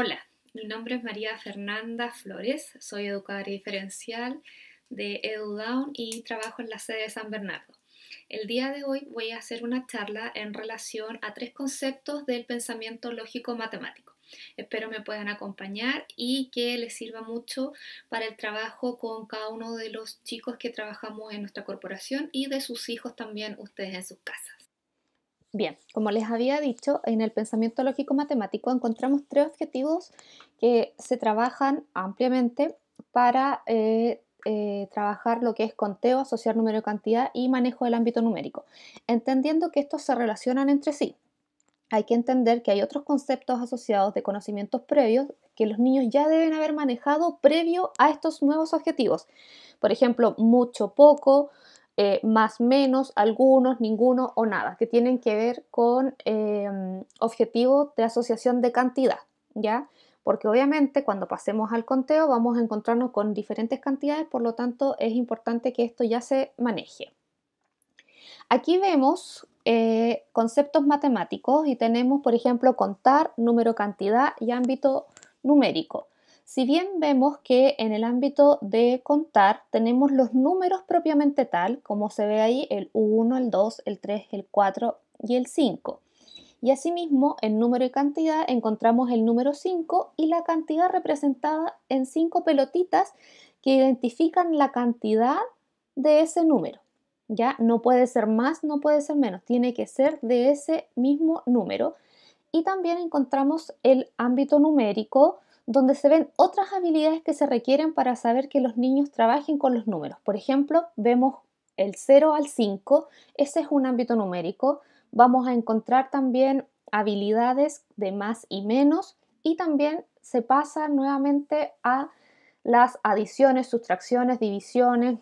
Hola, mi nombre es María Fernanda Flores, soy educadora diferencial de EduDown y trabajo en la sede de San Bernardo. El día de hoy voy a hacer una charla en relación a tres conceptos del pensamiento lógico matemático. Espero me puedan acompañar y que les sirva mucho para el trabajo con cada uno de los chicos que trabajamos en nuestra corporación y de sus hijos también ustedes en sus casas. Bien, como les había dicho, en el pensamiento lógico matemático encontramos tres objetivos que se trabajan ampliamente para eh, eh, trabajar lo que es conteo, asociar número y cantidad y manejo del ámbito numérico, entendiendo que estos se relacionan entre sí. Hay que entender que hay otros conceptos asociados de conocimientos previos que los niños ya deben haber manejado previo a estos nuevos objetivos. Por ejemplo, mucho, poco, eh, más, menos, algunos, ninguno o nada, que tienen que ver con em, objetivos de asociación de cantidad, ¿ya? Porque obviamente cuando pasemos al conteo vamos a encontrarnos con diferentes cantidades, por lo tanto es importante que esto ya se maneje. Aquí vemos eh, conceptos matemáticos y tenemos, por ejemplo, contar, número, cantidad y ámbito numérico. Si bien vemos que en el ámbito de contar tenemos los números propiamente tal, como se ve ahí el 1, el 2, el 3, el 4 y el 5. Y asimismo, en número y cantidad encontramos el número 5 y la cantidad representada en 5 pelotitas que identifican la cantidad de ese número. Ya no puede ser más, no puede ser menos, tiene que ser de ese mismo número. Y también encontramos el ámbito numérico donde se ven otras habilidades que se requieren para saber que los niños trabajen con los números. Por ejemplo, vemos el 0 al 5, ese es un ámbito numérico. Vamos a encontrar también habilidades de más y menos y también se pasa nuevamente a las adiciones, sustracciones, divisiones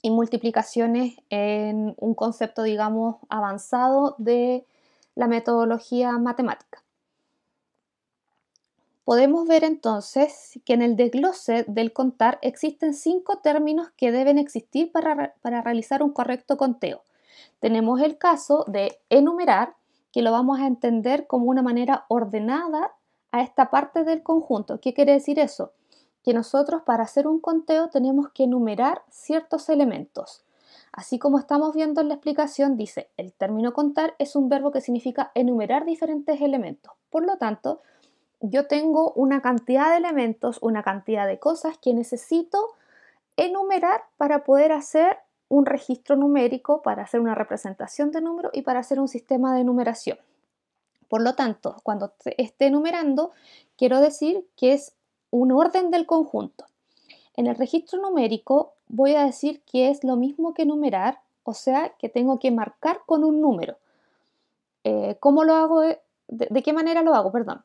y multiplicaciones en un concepto, digamos, avanzado de la metodología matemática. Podemos ver entonces que en el desglose del contar existen cinco términos que deben existir para, realizar un correcto conteo. Tenemos el caso de enumerar, que lo vamos a entender como una manera ordenada a esta parte del conjunto. ¿Qué quiere decir eso? Que nosotros para hacer un conteo tenemos que enumerar ciertos elementos. Así como estamos viendo en la explicación, dice, el término contar es un verbo que significa enumerar diferentes elementos. Por lo tanto, yo tengo una cantidad de elementos, una cantidad de cosas que necesito enumerar para poder hacer un registro numérico, para hacer una representación de número y para hacer un sistema de numeración. Por lo tanto, cuando esté enumerando, quiero decir que es un orden del conjunto. En el registro numérico voy a decir que es lo mismo que enumerar, o sea, que tengo que marcar con un número. Eh, ¿Cómo lo hago? de qué manera lo hago? Perdón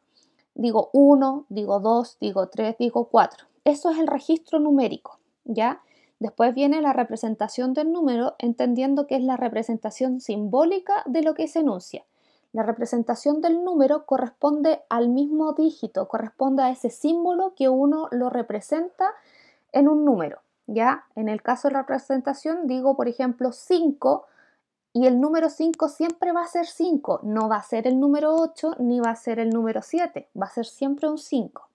digo 1, digo 2, digo 3, digo 4. Eso es el registro numérico, ¿ya? Después viene la representación del número, entendiendo que es la representación simbólica de lo que se enuncia. La representación del número corresponde al mismo dígito, corresponde a ese símbolo que uno lo representa en un número. ¿ya? En el caso de la representación, digo, por ejemplo, 5 y el número 5 siempre va a ser 5, no va a ser el número 8 ni va a ser el número 7, va a ser siempre un 5.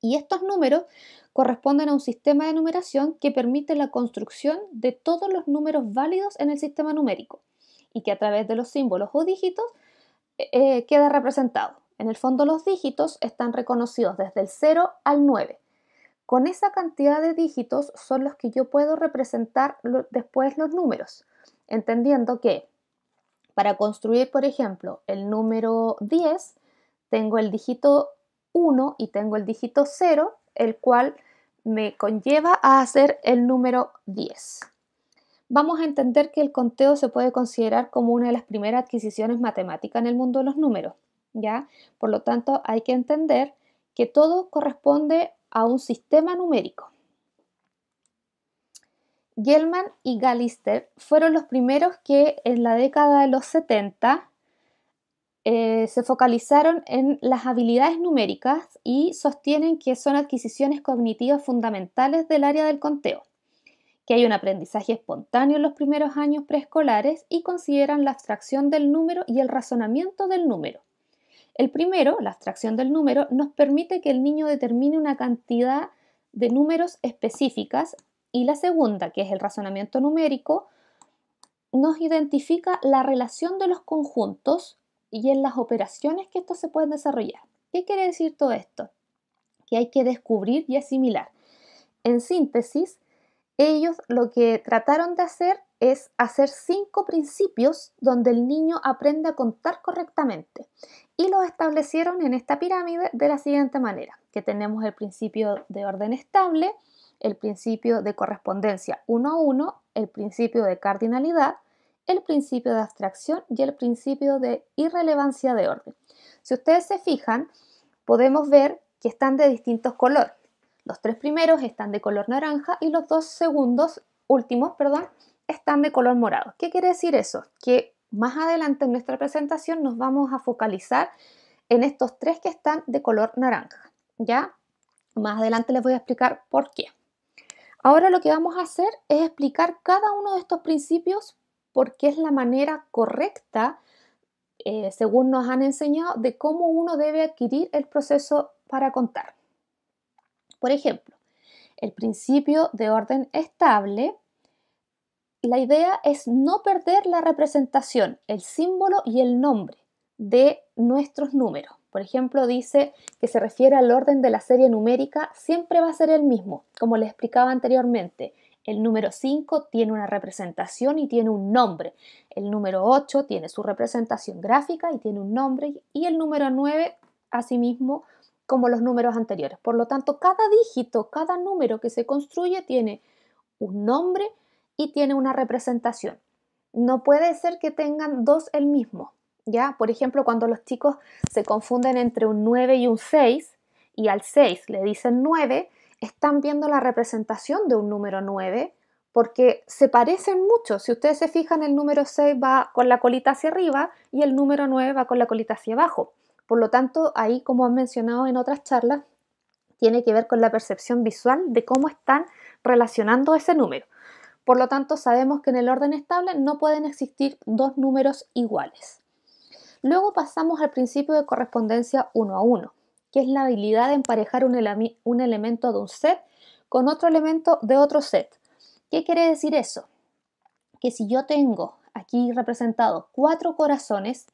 Y estos números corresponden a un sistema de numeración que permite la construcción de todos los números válidos en el sistema numérico y que a través de los símbolos o dígitos eh, eh, queda representado. En el fondo los dígitos están reconocidos desde el 0 al 9. Con esa cantidad de dígitos son los que yo puedo representar después los números entendiendo que para construir, por ejemplo, el número 10, tengo el dígito 1 y tengo el dígito 0, el cual me conlleva a hacer el número 10. Vamos a entender que el conteo se puede considerar como una de las primeras adquisiciones matemáticas en el mundo de los números, ¿ya? Por lo tanto, hay que entender que todo corresponde a un sistema numérico. Gellman y Gallister fueron los primeros que en la década de los 70 eh, se focalizaron en las habilidades numéricas y sostienen que son adquisiciones cognitivas fundamentales del área del conteo, que hay un aprendizaje espontáneo en los primeros años preescolares y consideran la abstracción del número y el razonamiento del número. El primero, la abstracción del número, nos permite que el niño determine una cantidad de números específicas y la segunda, que es el razonamiento numérico, nos identifica la relación de los conjuntos y en las operaciones que estos se pueden desarrollar. ¿Qué quiere decir todo esto? Que hay que descubrir y asimilar. En síntesis, ellos lo que trataron de hacer es hacer cinco principios donde el niño aprende a contar correctamente y los establecieron en esta pirámide de la siguiente manera, que tenemos el principio de orden estable, el principio de correspondencia uno a uno, el principio de cardinalidad, el principio de abstracción y el principio de irrelevancia de orden. Si ustedes se fijan, podemos ver que están de distintos colores. Los tres primeros están de color naranja y los dos segundos, últimos, perdón, están de color morado. ¿Qué quiere decir eso? Que más adelante en nuestra presentación nos vamos a focalizar en estos tres que están de color naranja. ¿Ya? Más adelante les voy a explicar por qué. Ahora lo que vamos a hacer es explicar cada uno de estos principios porque es la manera correcta, eh, según nos han enseñado, de cómo uno debe adquirir el proceso para contar. Por ejemplo, el principio de orden estable, la idea es no perder la representación, el símbolo y el nombre de nuestros números. Por ejemplo, dice que se refiere al orden de la serie numérica, siempre va a ser el mismo, como les explicaba anteriormente. El número 5 tiene una representación y tiene un nombre. El número 8 tiene su representación gráfica y tiene un nombre. Y el número 9, asimismo, como los números anteriores. Por lo tanto, cada dígito, cada número que se construye tiene un nombre y tiene una representación. No puede ser que tengan dos el mismo. ¿Ya? Por ejemplo, cuando los chicos se confunden entre un 9 y un 6 y al 6 le dicen 9, están viendo la representación de un número 9 porque se parecen mucho. Si ustedes se fijan, el número 6 va con la colita hacia arriba y el número 9 va con la colita hacia abajo. Por lo tanto, ahí, como han mencionado en otras charlas, tiene que ver con la percepción visual de cómo están relacionando ese número. Por lo tanto, sabemos que en el orden estable no pueden existir dos números iguales. Luego pasamos al principio de correspondencia uno a uno, que es la habilidad de emparejar un, elemento de un set con otro elemento de otro set. ¿Qué quiere decir eso? Que si yo tengo aquí representados cuatro corazones,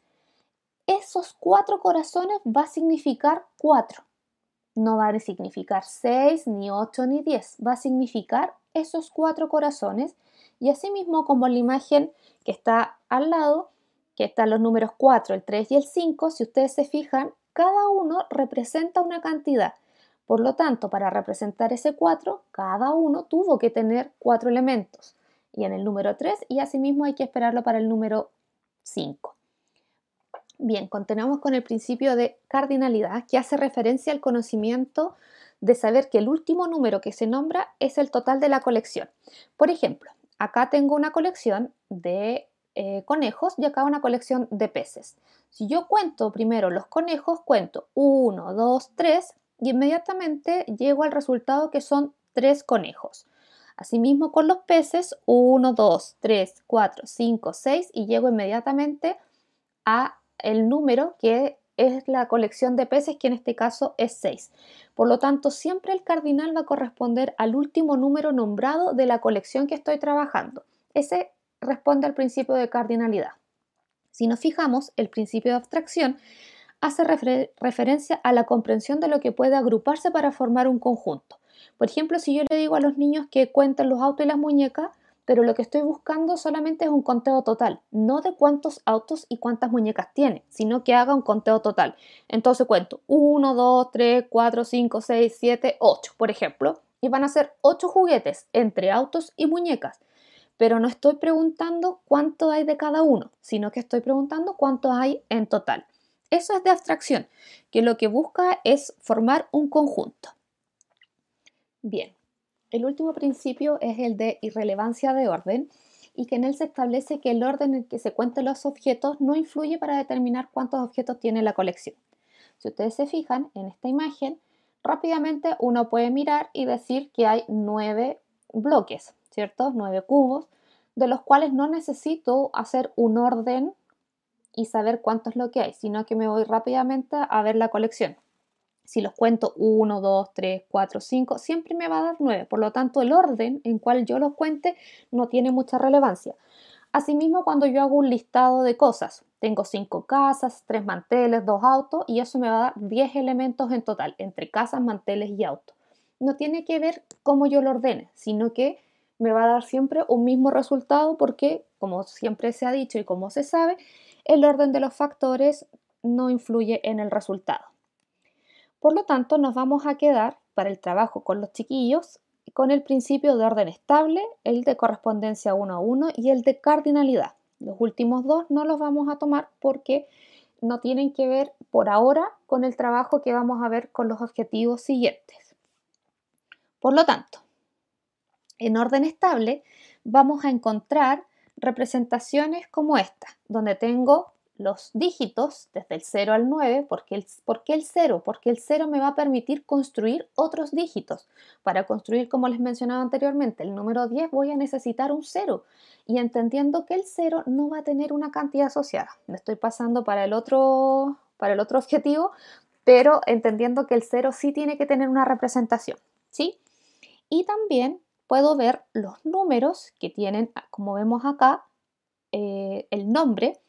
esos cuatro corazones va a significar cuatro. No va a significar seis, ni ocho, ni diez. Va a significar esos cuatro corazones. Y asimismo, como la imagen que está al lado, que están los números 4, el 3 y el 5, si ustedes se fijan, cada uno representa una cantidad. Por lo tanto, para representar ese 4, cada uno tuvo que tener cuatro elementos. Y en el número 3, y asimismo hay que esperarlo para el número 5. Bien, continuamos con el principio de cardinalidad, que hace referencia al conocimiento de saber que el último número que se nombra es el total de la colección. Por ejemplo, acá tengo una colección de eh, conejos y acá una colección de peces. Si yo cuento primero los conejos, cuento 1, 2, 3 y inmediatamente llego al resultado que son 3 conejos. Asimismo con los peces, 1, 2, 3, 4, 5, 6 y llego inmediatamente a el número que es la colección de peces, que en este caso es 6. Por lo tanto, siempre el cardinal va a corresponder al último número nombrado de la colección que estoy trabajando. Ese responde al principio de cardinalidad. Si nos fijamos, el principio de abstracción hace referencia a la comprensión de lo que puede agruparse para formar un conjunto. Por ejemplo, si yo le digo a los niños que cuenten los autos y las muñecas, pero lo que estoy buscando solamente es un conteo total, no de cuántos autos y cuántas muñecas tiene, sino que haga un conteo total. Entonces cuento 1, 2, 3, 4, 5, 6, 7, 8, por ejemplo, y van a ser 8 juguetes entre autos y muñecas pero no estoy preguntando cuánto hay de cada uno, sino que estoy preguntando cuánto hay en total. Eso es de abstracción, que lo que busca es formar un conjunto. Bien, el último principio es el de irrelevancia de orden y que en él se establece que el orden en que se cuenten los objetos no influye para determinar cuántos objetos tiene la colección. Si ustedes se fijan en esta imagen, rápidamente uno puede mirar y decir que hay nueve bloques, ¿cierto? Nueve cubos, de los cuales no necesito hacer un orden y saber cuánto es lo que hay, sino que me voy rápidamente a ver la colección. Si los cuento 1, 2, 3, 4, 5, siempre me va a dar 9. Por lo tanto, el orden en cual yo los cuente no tiene mucha relevancia. Asimismo, cuando yo hago un listado de cosas, tengo 5 casas, 3 manteles, 2 autos y eso me va a dar 10 elementos en total, entre casas, manteles y autos. No tiene que ver cómo yo lo ordene, sino que me va a dar siempre un mismo resultado porque, como siempre se ha dicho y como se sabe, el orden de los factores no influye en el resultado. Por lo tanto, nos vamos a quedar para el trabajo con los chiquillos con el principio de orden estable, el de correspondencia 1 a 1 y el de cardinalidad. Los últimos dos no los vamos a tomar porque no tienen que ver por ahora con el trabajo que vamos a ver con los objetivos siguientes. Por lo tanto, en orden estable vamos a encontrar representaciones como esta, donde tengo los dígitos desde el 0 al 9. ¿Por qué, el, ¿Por el 0? Porque el 0 me va a permitir construir otros dígitos. Para construir, como les mencionaba anteriormente, el número 10 voy a necesitar un 0. Y entendiendo que el 0 no va a tener una cantidad asociada. Me estoy pasando para el otro, para el otro objetivo, pero entendiendo que el 0 sí tiene que tener una representación. ¿sí? Y también puedo ver los números que tienen, como vemos acá, eh, el nombre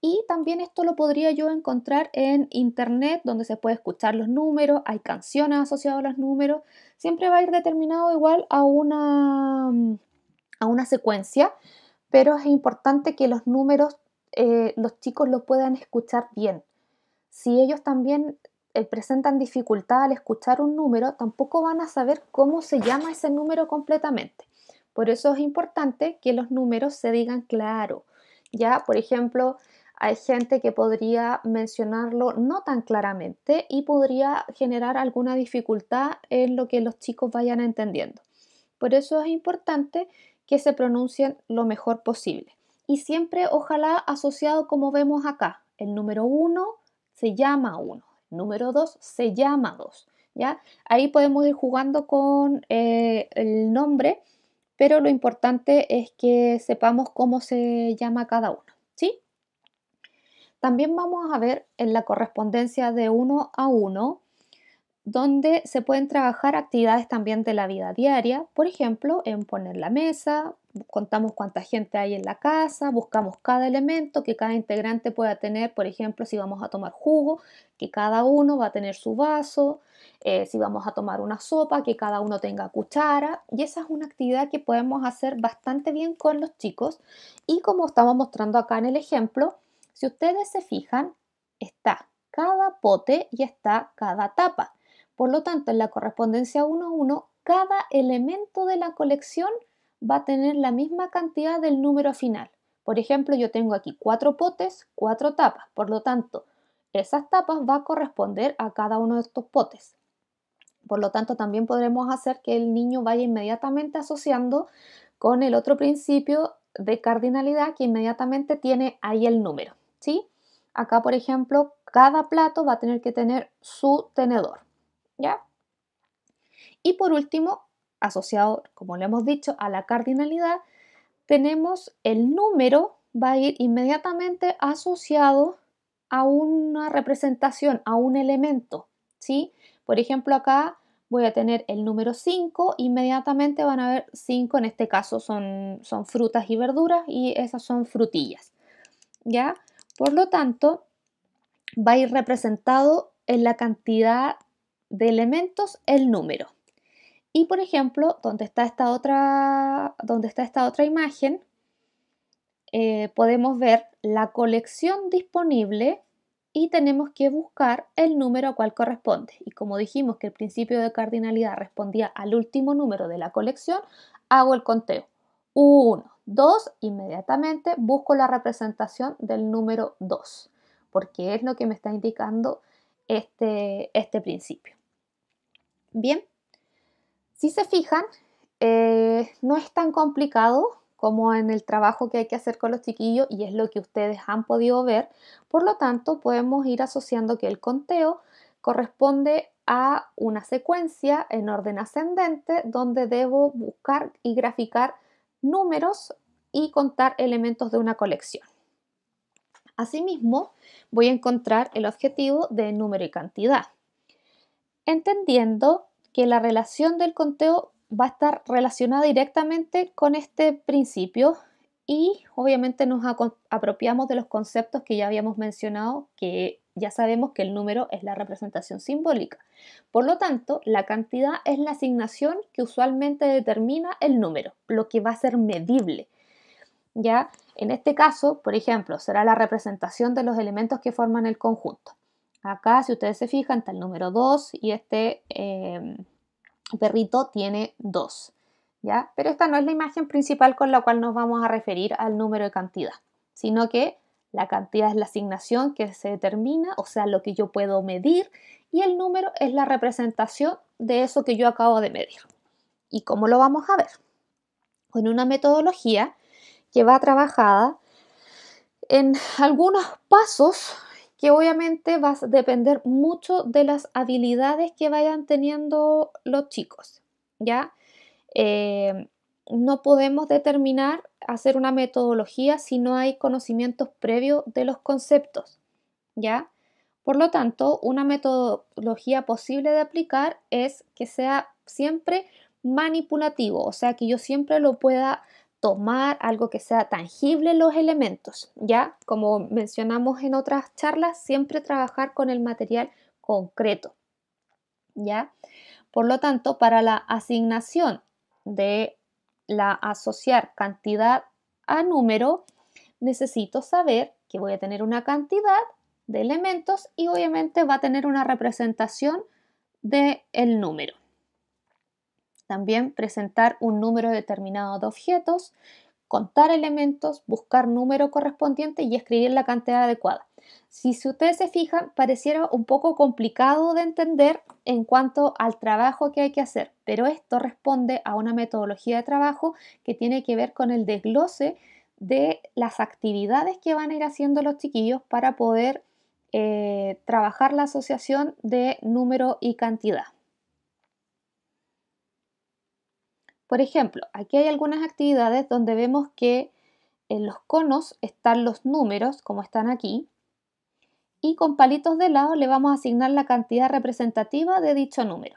y también esto lo podría yo encontrar en internet, donde se puede escuchar los números, hay canciones asociadas a los números, siempre va a ir determinado igual a una, a una secuencia, pero es importante que los números eh, los chicos lo puedan escuchar bien. Si ellos también presentan dificultad al escuchar un número, tampoco van a saber cómo se llama ese número completamente. Por eso es importante que los números se digan claro. Ya, por ejemplo, hay gente que podría mencionarlo no tan claramente y podría generar alguna dificultad en lo que los chicos vayan entendiendo. Por eso es importante que se pronuncien lo mejor posible. Y siempre ojalá asociado como vemos acá. El número 1 se llama 1, el número 2 se llama 2. ¿ya? Ahí podemos ir jugando con eh, el nombre, pero lo importante es que sepamos cómo se llama cada uno. ¿sí? También vamos a ver en la correspondencia de uno a uno, donde se pueden trabajar actividades también de la vida diaria, por ejemplo, en poner la mesa, contamos cuánta gente hay en la casa, buscamos cada elemento que cada integrante pueda tener, por ejemplo, si vamos a tomar jugo, que cada uno va a tener su vaso, eh, si vamos a tomar una sopa, que cada uno tenga cuchara, y esa es una actividad que podemos hacer bastante bien con los chicos, y como estamos mostrando acá en el ejemplo, si ustedes se fijan, está cada pote y está cada tapa. Por lo tanto, en la correspondencia 1 a 1, cada elemento de la colección va a tener la misma cantidad del número final. Por ejemplo, yo tengo aquí cuatro potes, cuatro tapas. Por lo tanto, esas tapas va a corresponder a cada uno de estos potes. Por lo tanto, también podremos hacer que el niño vaya inmediatamente asociando con el otro principio de cardinalidad que inmediatamente tiene ahí el número. ¿sí? Acá, por ejemplo, cada plato va a tener que tener su tenedor, ¿ya? Y por último, asociado, como le hemos dicho, a la cardinalidad, tenemos el número, va a ir inmediatamente asociado a una representación, a un elemento, ¿sí? Por ejemplo, acá voy a tener el número 5, inmediatamente van a ver 5, en este caso son, son frutas y verduras y esas son frutillas, ¿ya? Por lo tanto, va a ir representado en la cantidad de elementos el número. Y por ejemplo, donde está esta otra, está esta otra imagen, eh, podemos ver la colección disponible y tenemos que buscar el número a cual corresponde. Y como dijimos que el principio de cardinalidad respondía al último número de la colección, hago el conteo. 1, 2, inmediatamente busco la representación del número 2, porque es lo que me está indicando este, este principio. Bien, si se fijan, eh, no es tan complicado como en el trabajo que hay que hacer con los chiquillos y es lo que ustedes han podido ver. Por lo tanto, podemos ir asociando que el conteo corresponde a una secuencia en orden ascendente donde debo buscar y graficar números y contar elementos de una colección. Asimismo, voy a encontrar el objetivo de número y cantidad, entendiendo que la relación del conteo va a estar relacionada directamente con este principio y obviamente nos apropiamos de los conceptos que ya habíamos mencionado, que ya sabemos que el número es la representación simbólica. Por lo tanto, la cantidad es la asignación que usualmente determina el número, lo que va a ser medible. ¿Ya? En este caso, por ejemplo, será la representación de los elementos que forman el conjunto. Acá, si ustedes se fijan, está el número 2 y este eh, perrito tiene 2. ¿ya? Pero esta no es la imagen principal con la cual nos vamos a referir al número de cantidad, sino que la cantidad es la asignación que se determina, o sea, lo que yo puedo medir, y el número es la representación de eso que yo acabo de medir. ¿Y cómo lo vamos a ver? Con una metodología que va trabajada en algunos pasos que obviamente va a depender mucho de las habilidades que vayan teniendo los chicos, ¿ya? Eh, no podemos determinar, hacer una metodología si no hay conocimientos previos de los conceptos, ¿ya? Por lo tanto, una metodología posible de aplicar es que sea siempre manipulativo, o sea, que yo siempre lo pueda tomar algo que sea tangible los elementos, ¿ya? Como mencionamos en otras charlas, siempre trabajar con el material concreto, ¿ya? Por lo tanto, para la asignación de la asociar cantidad a número, necesito saber que voy a tener una cantidad de elementos y obviamente va a tener una representación del el número. También presentar un número determinado de objetos, contar elementos, buscar número correspondiente y escribir la cantidad adecuada. Si, ustedes se fijan, pareciera un poco complicado de entender en cuanto al trabajo que hay que hacer, pero esto responde a una metodología de trabajo que tiene que ver con el desglose de las actividades que van a ir haciendo los chiquillos para poder eh, trabajar la asociación de número y cantidad. Por ejemplo, aquí hay algunas actividades donde vemos que en los conos están los números, como están aquí, y con palitos de lado le vamos a asignar la cantidad representativa de dicho número.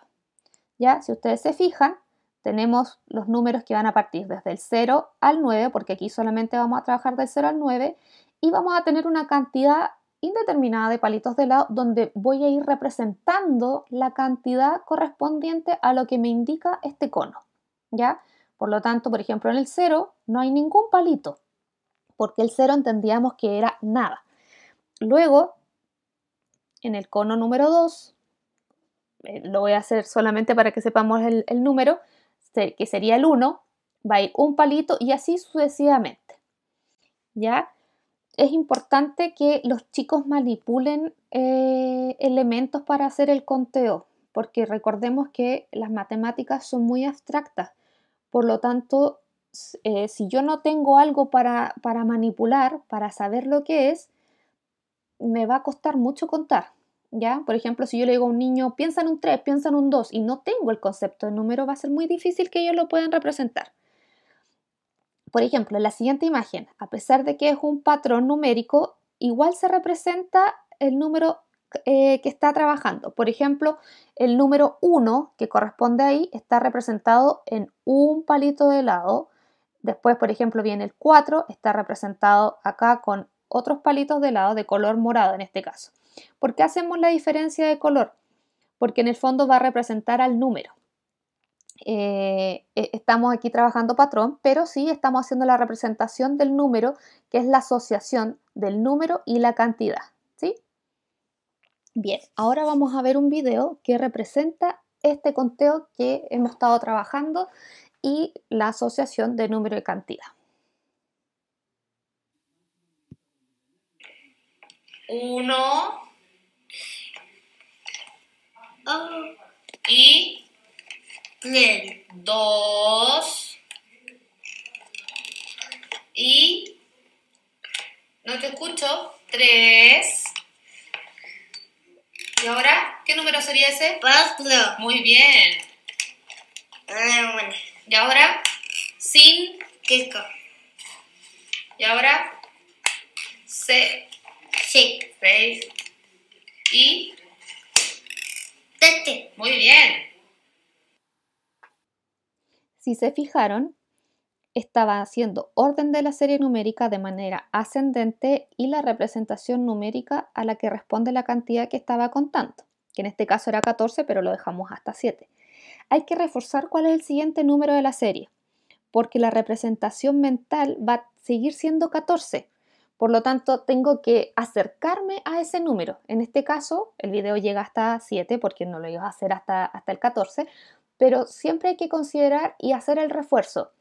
Ya, si ustedes se fijan, tenemos los números que van a partir desde el 0 al 9, porque aquí solamente vamos a trabajar del 0 al 9, y vamos a tener una cantidad indeterminada de palitos de lado donde voy a ir representando la cantidad correspondiente a lo que me indica este cono. ¿Ya? Por lo tanto, por ejemplo, en el 0 no hay ningún palito, porque el 0 entendíamos que era nada. Luego, en el cono número 2, eh, lo voy a hacer solamente para que sepamos el, número, que sería el 1, va a ir un palito y así sucesivamente. ¿Ya? Es importante que los chicos manipulen eh, elementos para hacer el conteo, porque recordemos que las matemáticas son muy abstractas por lo tanto, eh, si yo no tengo algo para, para manipular, para saber lo que es, me va a costar mucho contar. ¿Ya? Por ejemplo, si yo le digo a un niño, piensa en un 3, piensa en un 2 y no tengo el concepto de número, va a ser muy difícil que ellos lo puedan representar. Por ejemplo, en la siguiente imagen, a pesar de que es un patrón numérico, igual se representa el número eh, que está trabajando. Por ejemplo, el número 1 que corresponde ahí está representado en un palito de helado. Después, por ejemplo, viene el 4, está representado acá con otros palitos de helado de color morado en este caso. ¿Por qué hacemos la diferencia de color? Porque en el fondo va a representar al número. Eh, e, estamos aquí trabajando patrón, pero sí estamos haciendo la representación del número, que es la asociación del número y la cantidad. Bien, ahora vamos a ver un video que representa este conteo que hemos estado trabajando y la asociación de número y cantidad. Uno. Y dos. Y no te escucho. Tres ¿Y ahora? ¿Qué número sería ese? Cuatro. Muy bien. Ah, bueno. ¿Y ahora? Sin. Cinco. ¿Y ahora? Se. Sí. 6 y... Este. Muy bien. Si se fijaron, estaba haciendo orden de la serie numérica de manera ascendente y la representación numérica a la que responde la cantidad que estaba contando, que en este caso era 14, pero lo dejamos hasta 7. Hay que reforzar cuál es el siguiente número de la serie, porque la representación mental va a seguir siendo 14. Por lo tanto, tengo que acercarme a ese número. En este caso, el video llega hasta 7 porque no lo iba a hacer hasta, hasta el 14, pero siempre hay que considerar y hacer el refuerzo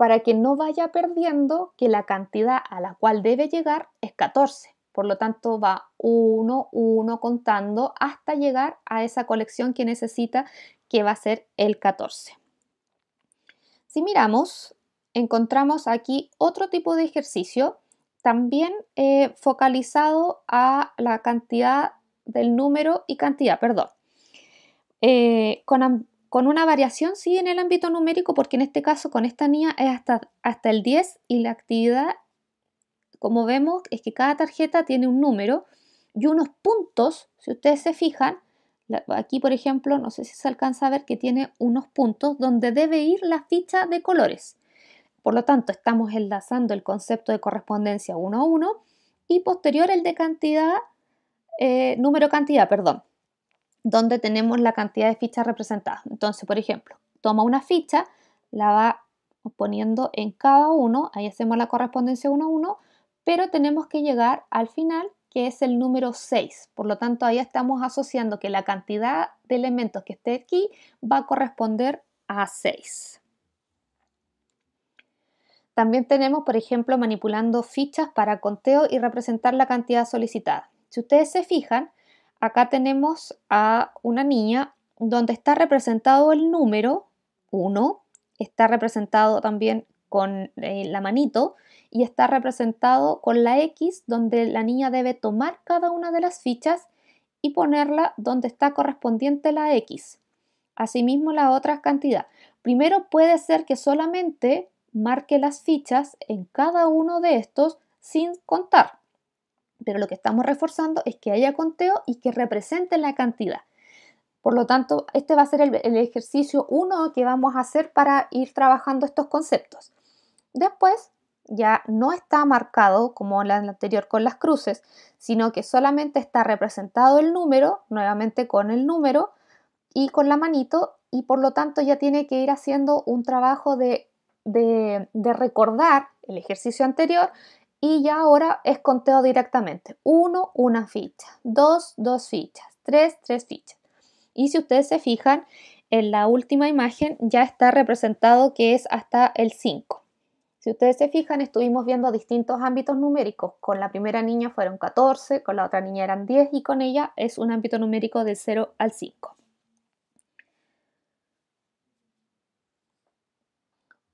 para que no vaya perdiendo que la cantidad a la cual debe llegar es 14. Por lo tanto, va uno, uno contando hasta llegar a esa colección que necesita, que va a ser el 14. Si miramos, encontramos aquí otro tipo de ejercicio también eh, focalizado a la cantidad del número y cantidad, perdón. Eh, con, una variación sí en el ámbito numérico, porque en este caso con esta niña es hasta, el 10 y la actividad, como vemos, es que cada tarjeta tiene un número y unos puntos, si ustedes se fijan, aquí por ejemplo, no sé si se alcanza a ver que tiene unos puntos donde debe ir la ficha de colores. Por lo tanto, estamos enlazando el concepto de correspondencia uno a uno y posterior el de cantidad, eh, número cantidad, perdón, donde tenemos la cantidad de fichas representadas. Entonces, por ejemplo, toma una ficha, la va poniendo en cada uno, ahí hacemos la correspondencia uno a uno, pero tenemos que llegar al final, que es el número 6. Por lo tanto, ahí estamos asociando que la cantidad de elementos que esté aquí va a corresponder a 6. También tenemos, por ejemplo, manipulando fichas para conteo y representar la cantidad solicitada. Si ustedes se fijan, acá tenemos a una niña donde está representado el número 1, está representado también con eh, la manito y está representado con la X donde la niña debe tomar cada una de las fichas y ponerla donde está correspondiente la X. Asimismo la otra cantidad. Primero puede ser que solamente marque las fichas en cada uno de estos sin contar. Pero lo que estamos reforzando es que haya conteo y que represente la cantidad. Por lo tanto, este va a ser el, ejercicio 1 que vamos a hacer para ir trabajando estos conceptos. Después, ya no está marcado como la anterior con las cruces, sino que solamente está representado el número, nuevamente con el número y con la manito, y por lo tanto ya tiene que ir haciendo un trabajo de de, recordar el ejercicio anterior y ya ahora es conteo directamente. Uno, una ficha. Dos, dos fichas. Tres, tres fichas. Y si ustedes se fijan, en la última imagen ya está representado que es hasta el 5. Si ustedes se fijan, estuvimos viendo distintos ámbitos numéricos. Con la primera niña fueron 14, con la otra niña eran 10 y con ella es un ámbito numérico de 0 al 5.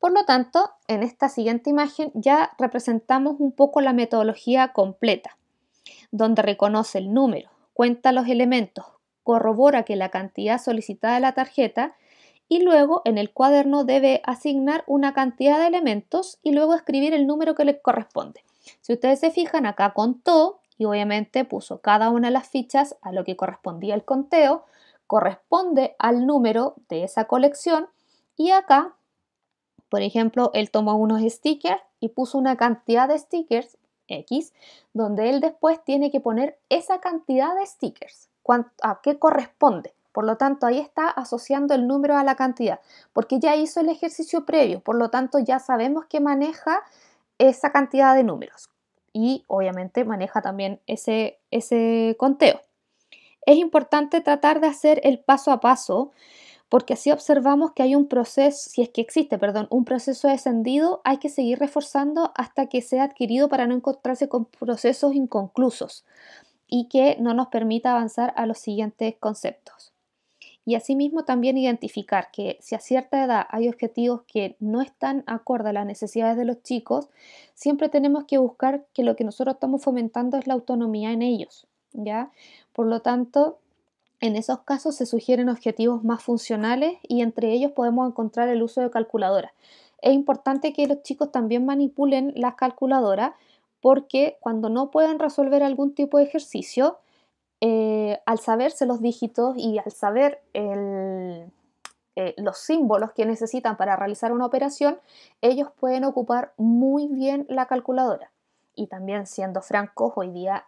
Por lo tanto, en esta siguiente imagen ya representamos un poco la metodología completa, donde reconoce el número, cuenta los elementos, corrobora que la cantidad solicitada de la tarjeta y luego en el cuaderno debe asignar una cantidad de elementos y luego escribir el número que le corresponde. Si ustedes se fijan, acá contó y obviamente puso cada una de las fichas a lo que correspondía el conteo, corresponde al número de esa colección y acá por ejemplo, él tomó unos stickers y puso una cantidad de stickers X, donde él después tiene que poner esa cantidad de stickers, a qué corresponde. Por lo tanto, ahí está asociando el número a la cantidad, porque ya hizo el ejercicio previo, por lo tanto ya sabemos que maneja esa cantidad de números y obviamente maneja también ese, ese conteo. Es importante tratar de hacer el paso a paso porque así observamos que hay un proceso, si es que existe, perdón, un proceso descendido, hay que seguir reforzando hasta que sea adquirido para no encontrarse con procesos inconclusos y que no nos permita avanzar a los siguientes conceptos. Y asimismo también identificar que si a cierta edad hay objetivos que no están acorde a las necesidades de los chicos, siempre tenemos que buscar que lo que nosotros estamos fomentando es la autonomía en ellos, ¿ya? Por lo tanto, en esos casos se sugieren objetivos más funcionales y entre ellos podemos encontrar el uso de calculadoras. Es importante que los chicos también manipulen las calculadoras porque cuando no pueden resolver algún tipo de ejercicio, eh, al saberse los dígitos y al saber eh, los símbolos que necesitan para realizar una operación, ellos pueden ocupar muy bien la calculadora. Y también siendo francos, hoy día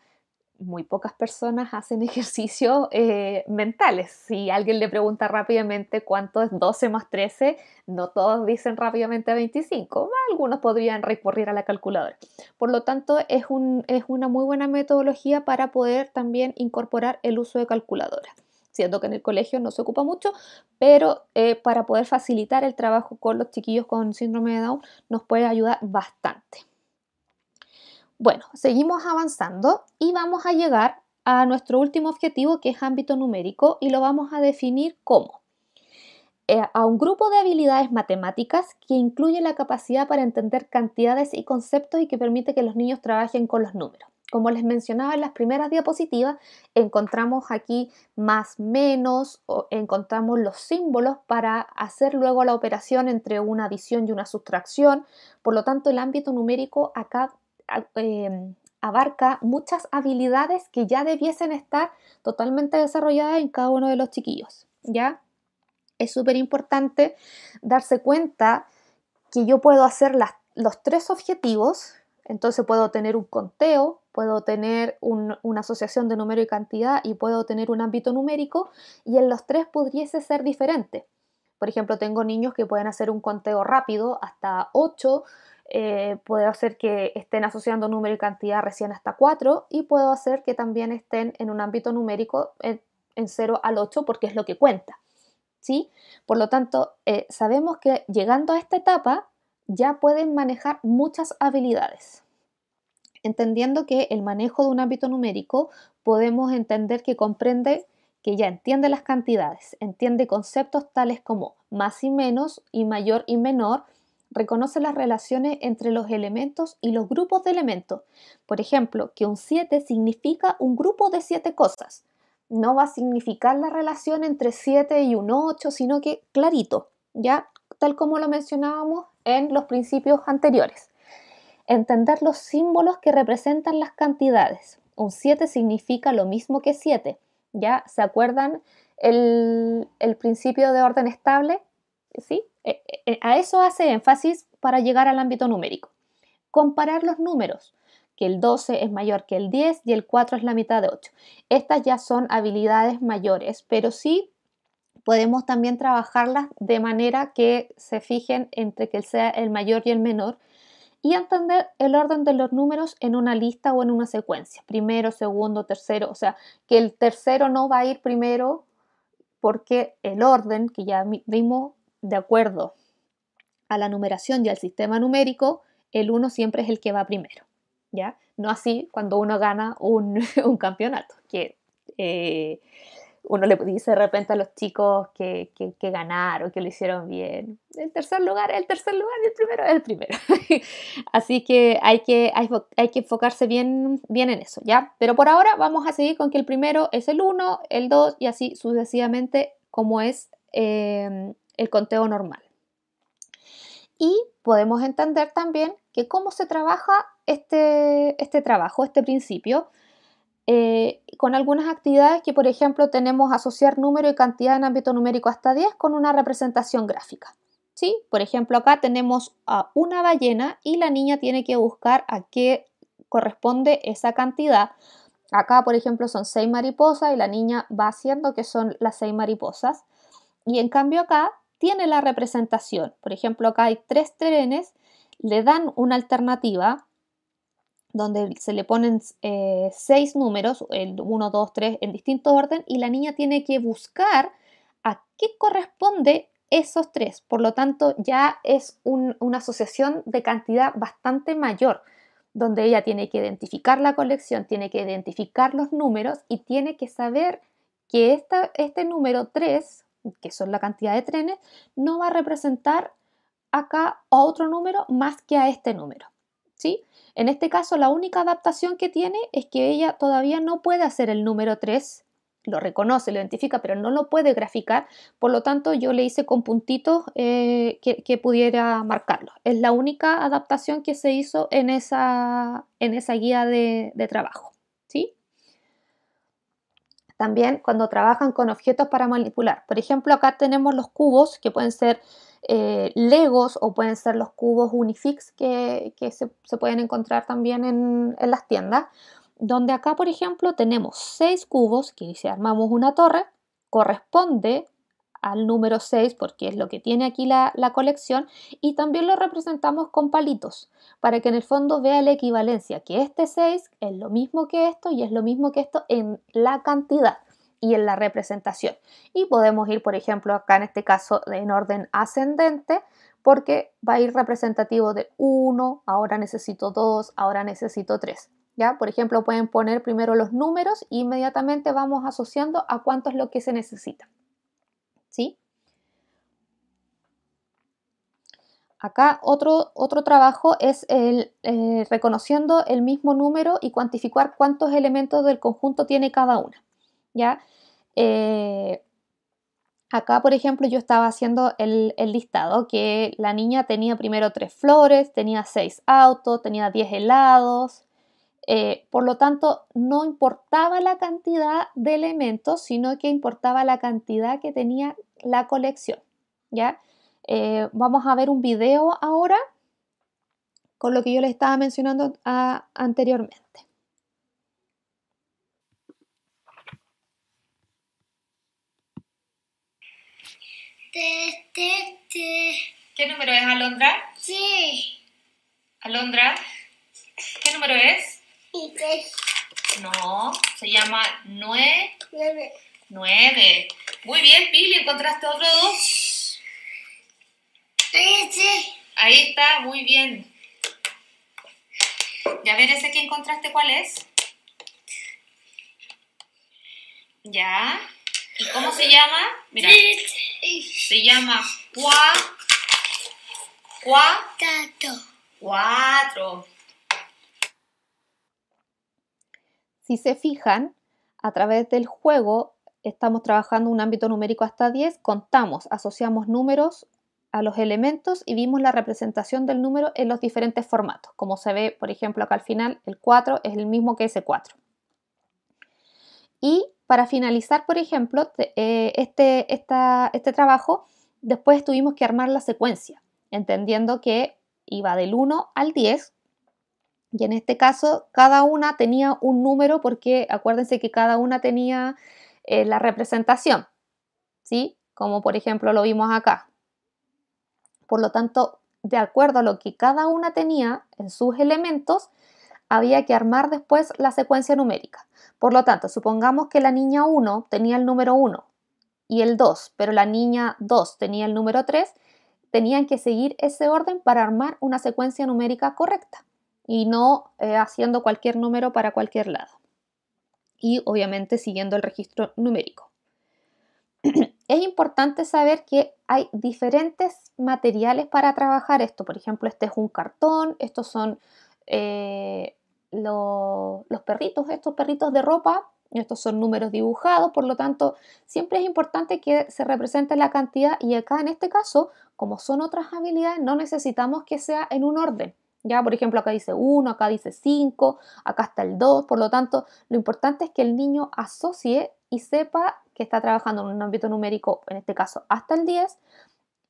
muy pocas personas hacen ejercicios eh, mentales. Si alguien le pregunta rápidamente cuánto es 12 más 13, no todos dicen rápidamente 25, algunos podrían recurrir a la calculadora. Por lo tanto, es, una muy buena metodología para poder también incorporar el uso de calculadora. Siendo que en el colegio no se ocupa mucho, pero eh, para poder facilitar el trabajo con los chiquillos con síndrome de Down nos puede ayudar bastante. Bueno, seguimos avanzando y vamos a llegar a nuestro último objetivo que es ámbito numérico y lo vamos a definir como eh, a un grupo de habilidades matemáticas que incluye la capacidad para entender cantidades y conceptos y que permite que los niños trabajen con los números. Como les mencionaba en las primeras diapositivas, encontramos aquí más, menos, o encontramos los símbolos para hacer luego la operación entre una adición y una sustracción. Por lo tanto, el ámbito numérico acá Em, abarca muchas habilidades que ya debiesen estar totalmente desarrolladas en cada uno de los chiquillos, ¿ya? Es súper importante darse cuenta que yo puedo hacer los tres objetivos, entonces puedo tener un conteo, puedo tener una asociación de número y cantidad y puedo tener un ámbito numérico y en los tres pudiese ser diferente. Por ejemplo, tengo niños que pueden hacer un conteo rápido hasta 8 eh, puedo hacer que estén asociando número y cantidad recién hasta 4 y puedo hacer que también estén en un ámbito numérico en, 0 al 8 porque es lo que cuenta. ¿sí? Por lo tanto, eh, sabemos que llegando a esta etapa ya pueden manejar muchas habilidades. Entendiendo que el manejo de un ámbito numérico podemos entender que comprende que ya entiende las cantidades, entiende conceptos tales como más y menos y mayor y menor, reconoce las relaciones entre los elementos y los grupos de elementos. Por ejemplo, que un 7 significa un grupo de 7 cosas. No va a significar la relación entre 7 y un 8, sino que clarito, ya tal como lo mencionábamos en los principios anteriores. Entender los símbolos que representan las cantidades. Un 7 significa lo mismo que 7. ¿Ya se acuerdan el, el principio de orden estable? ¿Sí? Eh, eh, a eso hace énfasis para llegar al ámbito numérico. Comparar los números, que el 12 es mayor que el 10 y el 4 es la mitad de 8. Estas ya son habilidades mayores, pero sí podemos también trabajarlas de manera que se fijen entre que sea el mayor y el menor y entender el orden de los números en una lista o en una secuencia. Primero, segundo, tercero, o sea, que el tercero no va a ir primero porque el orden que ya vimos de acuerdo a la numeración y al sistema numérico, el 1 siempre es el que va primero, ¿ya? No así cuando uno gana un, campeonato, que eh, uno le dice de repente a los chicos que, ganaron, que lo hicieron bien. El tercer lugar es el tercer lugar y el primero es el primero. Así que hay que, hay, que enfocarse bien, bien en eso, ¿ya? Pero por ahora vamos a seguir con que el primero es el 1, el 2 y así sucesivamente como es eh, el conteo normal. Y podemos entender también que cómo se trabaja este, este trabajo, este principio, eh, con algunas actividades que, por ejemplo, tenemos asociar número y cantidad en ámbito numérico hasta 10 con una representación gráfica. ¿Sí? Por ejemplo, acá tenemos a una ballena y la niña tiene que buscar a qué corresponde esa cantidad. Acá, por ejemplo, son seis mariposas y la niña va haciendo que son las seis mariposas. Y en cambio acá tiene la representación. Por ejemplo, acá hay tres trenes, le dan una alternativa donde se le ponen eh, seis números, el 1, 2, 3, en distinto orden, y la niña tiene que buscar a qué corresponde esos tres. Por lo tanto, ya es una asociación de cantidad bastante mayor, donde ella tiene que identificar la colección, tiene que identificar los números y tiene que saber que esta, este número 3 que son la cantidad de trenes, no va a representar acá a otro número más que a este número. ¿sí? En este caso, la única adaptación que tiene es que ella todavía no puede hacer el número 3, lo reconoce, lo identifica, pero no lo puede graficar, por lo tanto yo le hice con puntitos eh, que, pudiera marcarlo. Es la única adaptación que se hizo en esa, en esa guía de, trabajo. También cuando trabajan con objetos para manipular. Por ejemplo, acá tenemos los cubos que pueden ser eh, Legos o pueden ser los cubos Unifix que, se, pueden encontrar también en, en las tiendas donde acá, por ejemplo, tenemos seis cubos que si armamos una torre, corresponde al número 6 porque es lo que tiene aquí la, colección y también lo representamos con palitos para que en el fondo vea la equivalencia que este 6 es lo mismo que esto y es lo mismo que esto en la cantidad y en la representación y podemos ir por ejemplo acá en este caso en orden ascendente porque va a ir representativo de 1 ahora necesito 2 ahora necesito 3 por ejemplo, pueden poner primero los números e inmediatamente vamos asociando a cuánto es lo que se necesita. ¿Sí? Acá otro, otro trabajo es el, eh, reconociendo el mismo número y cuantificar cuántos elementos del conjunto tiene cada una. ¿ya? Eh, acá, por ejemplo, yo estaba haciendo el, el, listado que la niña tenía primero tres flores, tenía seis autos, tenía diez helados, eh, por lo tanto, no importaba la cantidad de elementos, sino que importaba la cantidad que tenía la colección. ¿ya? Eh, vamos a ver un video ahora con lo que yo les estaba mencionando anteriormente. ¿Qué número es, Alondra? Sí. Alondra, ¿qué número es? No, se llama nueve. Nueve. Muy bien, Pili, ¿encontraste otro dos? Ahí está, muy bien. Ya ver ese que encontraste, ¿cuál es? Ya. ¿Y cómo se llama? Mira. Se llama cua. Cua. Cuatro. Si se fijan, a través del juego estamos trabajando un ámbito numérico hasta 10, contamos, asociamos números a los elementos y vimos la representación del número en los diferentes formatos. Como se ve, por ejemplo, acá al final, el 4 es el mismo que ese 4. Y para finalizar, por ejemplo, eh, este, este trabajo, después tuvimos que armar la secuencia, entendiendo que iba del 1 al 10 y en este caso, cada una tenía un número porque acuérdense que cada una tenía eh, la representación, ¿sí? Como por ejemplo lo vimos acá. Por lo tanto, de acuerdo a lo que cada una tenía en sus elementos, había que armar después la secuencia numérica. Por lo tanto, supongamos que la niña 1 tenía el número 1 y el 2, pero la niña 2 tenía el número 3, tenían que seguir ese orden para armar una secuencia numérica correcta y no eh, haciendo cualquier número para cualquier lado. Y obviamente siguiendo el registro numérico. es importante saber que hay diferentes materiales para trabajar esto. Por ejemplo, este es un cartón, estos son eh, los perritos, estos perritos de ropa, estos son números dibujados, por lo tanto, siempre es importante que se represente la cantidad y acá en este caso, como son otras habilidades, no necesitamos que sea en un orden. Ya, por ejemplo, acá dice 1, acá dice 5, acá está el 2, por lo tanto, lo importante es que el niño asocie y sepa que está trabajando en un ámbito numérico, en este caso hasta el 10,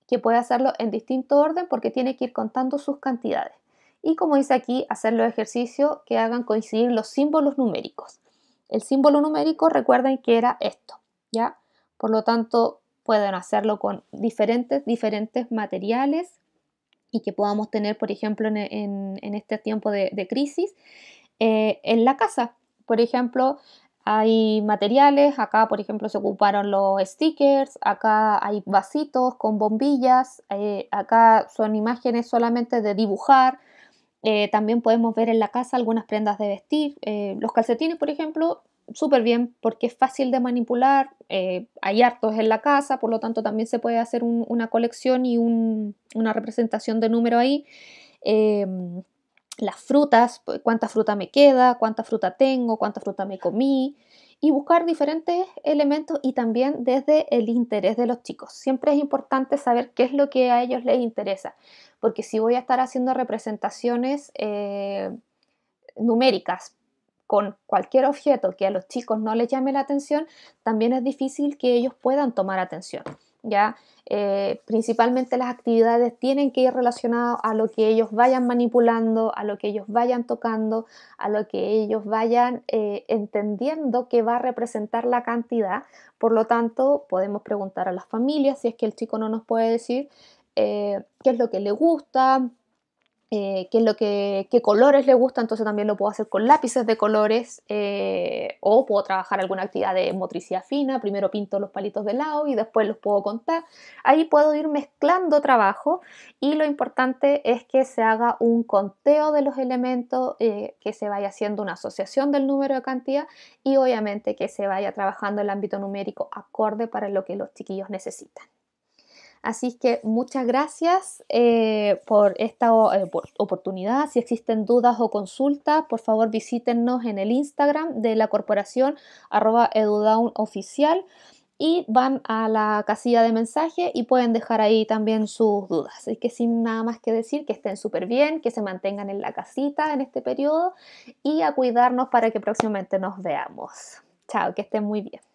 que puede hacerlo en distinto orden porque tiene que ir contando sus cantidades. Y como dice aquí, hacer los ejercicios que hagan coincidir los símbolos numéricos. El símbolo numérico, recuerden que era esto, ¿ya? Por lo tanto, pueden hacerlo con diferentes, diferentes materiales y que podamos tener, por ejemplo, en, este tiempo de, crisis eh, en la casa. Por ejemplo, hay materiales, acá por ejemplo se ocuparon los stickers, acá hay vasitos con bombillas, eh, acá son imágenes solamente de dibujar. Eh, también podemos ver en la casa algunas prendas de vestir. los calcetines, por ejemplo, súper bien porque es fácil de manipular, eh, hay hartos en la casa, por lo tanto también se puede hacer una colección y una representación de número ahí. Em, las frutas, cuánta fruta me queda, cuánta fruta tengo, cuánta fruta me comí. y buscar diferentes elementos y también desde el interés de los chicos. Siempre es importante saber qué es lo que a ellos les interesa, porque si voy a estar haciendo representaciones eh, numéricas con cualquier objeto que a los chicos no les llame la atención, también es difícil que ellos puedan tomar atención. ¿ya? Eh, principalmente las actividades tienen que ir relacionadas a lo que ellos vayan manipulando, a lo que ellos vayan tocando, a lo que ellos vayan eh, entendiendo que va a representar la cantidad. Por lo tanto, podemos preguntar a las familias si es que el chico no nos puede decir eh, qué es lo que le gusta, eh, qué lo que, qué colores le gusta, entonces también lo puedo hacer con lápices de colores eh, o puedo trabajar alguna actividad de motricidad fina, primero pinto los palitos de lado y después los puedo contar. Ahí puedo ir mezclando trabajo y lo importante es que se haga un conteo de los elementos, eh, que se vaya haciendo una asociación del número de cantidad y obviamente que se vaya trabajando el ámbito numérico acorde para lo que los chiquillos necesitan. Así que muchas gracias eh, por esta eh, oportunidad. Si existen dudas o consultas, por favor visítenos en el Instagram de la corporación arroba edudownoficial y van a la casilla de mensaje y pueden dejar ahí también sus dudas. Así que sin nada más que decir, que estén súper bien, que se mantengan en la casita en este periodo y a cuidarnos para que próximamente nos veamos. Chao, que estén muy bien.